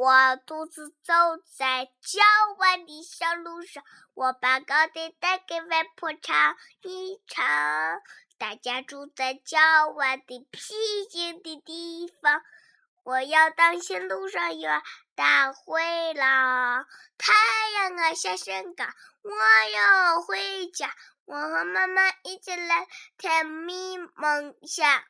我独自走在郊外的小路上我把糕点带给外婆尝一尝。大家住在郊外的僻静的地方我要当心路上有大灰狼。太阳啊下山岗我要回家。我和妈妈一起来甜蜜梦想。